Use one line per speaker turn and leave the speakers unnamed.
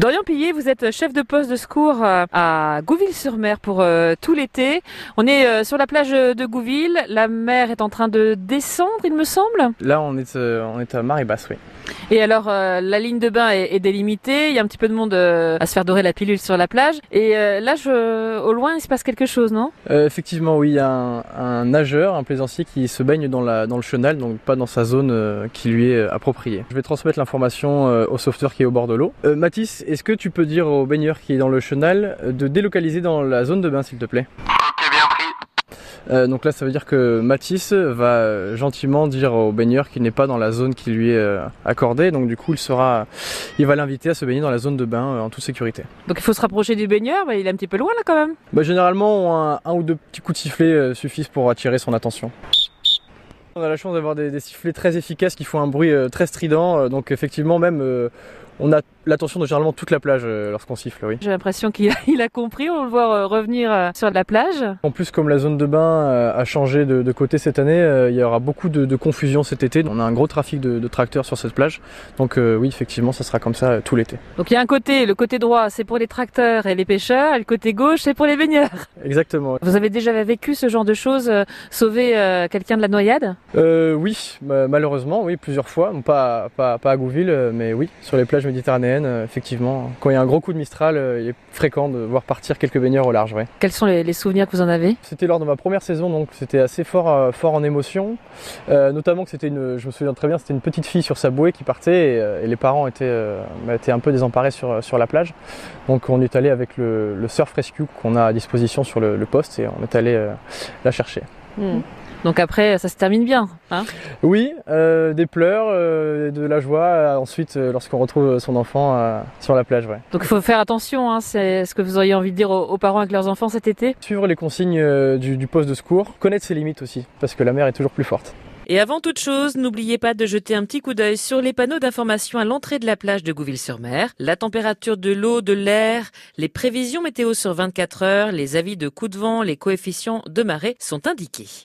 Dorian Pillet, vous êtes chef de poste de secours euh, à Gouville-sur-Mer pour euh, tout l'été. On est euh, sur la plage de Gouville. La mer est en train de descendre, il me semble.
Là, on est, on est à marée basse, oui.
Et alors, la ligne de bain est, délimitée. Il y a un petit peu de monde à se faire dorer la pilule sur la plage. Et là, je, au loin, il se passe quelque chose, non?
Effectivement, oui. Il y a un, nageur, un plaisancier qui se baigne dans, la, dans le chenal, donc pas dans sa zone qui lui est appropriée. Je vais transmettre l'information au sauveteur qui est au bord de l'eau. Mathis, est-ce que tu peux dire au baigneur qui est dans le chenal de délocaliser dans la zone de bain s'il te plaît? Euh, donc là ça veut dire que Mathis va gentiment dire au baigneur qu'il n'est pas dans la zone qui lui est euh, accordée, donc du coup il sera, il va l'inviter à se baigner dans la zone de bain euh, en toute sécurité.
Donc il faut se rapprocher du baigneur, mais il est un petit peu loin là quand même.
Bah, généralement un, ou deux petits coups de sifflet suffisent pour attirer son attention. On a la chance d'avoir des, des, sifflets très efficaces qui font un bruit très strident, donc effectivement même on a l'attention de généralement toute la plage euh, lorsqu'on siffle, oui.
J'ai l'impression qu'il a, compris, on le voit euh, revenir euh, sur la plage.
En plus, comme la zone de bain a changé de, côté cette année, il y aura beaucoup de, confusion cet été. On a un gros trafic de, tracteurs sur cette plage, donc oui, effectivement, ça sera comme ça tout l'été.
Donc il y a un côté, le côté droit, c'est pour les tracteurs et les pêcheurs, et le côté gauche, c'est pour les baigneurs.
Exactement.
Vous avez déjà vécu ce genre de choses, sauver quelqu'un de la noyade?
Oui, malheureusement, oui, plusieurs fois. Pas, pas, pas à Gouville, mais oui, sur les plages méditerranéenne, euh, effectivement. Quand il y a un gros coup de Mistral, euh, il est fréquent de voir partir quelques baigneurs au large.
Quels sont les, souvenirs que vous en avez?
C'était lors de ma première saison, donc c'était assez fort, euh, fort en émotion. notamment que c'était une, je me souviens très bien, c'était une petite fille sur sa bouée qui partait et, les parents étaient, étaient, un peu désemparés sur, sur la plage. Donc on est allé avec le, surf rescue qu'on a à disposition sur le, poste et on est allé la chercher.
Hmm. Donc après, ça se termine bien. Hein
oui, euh, des pleurs, euh, de la joie, euh, ensuite lorsqu'on retrouve son enfant sur la plage. Ouais.
Donc il faut faire attention, hein, c'est ce que vous auriez envie de dire aux, parents avec leurs enfants cet été?
Suivre les consignes du, du poste de secours, connaître ses limites aussi, parce que la mer est toujours plus forte.
Et avant toute chose, n'oubliez pas de jeter un petit coup d'œil sur les panneaux d'information à l'entrée de la plage de Gouville-sur-Mer, la température de l'eau, de l'air, les prévisions météo sur 24 heures, les avis de coups de vent, les coefficients de marée sont indiqués.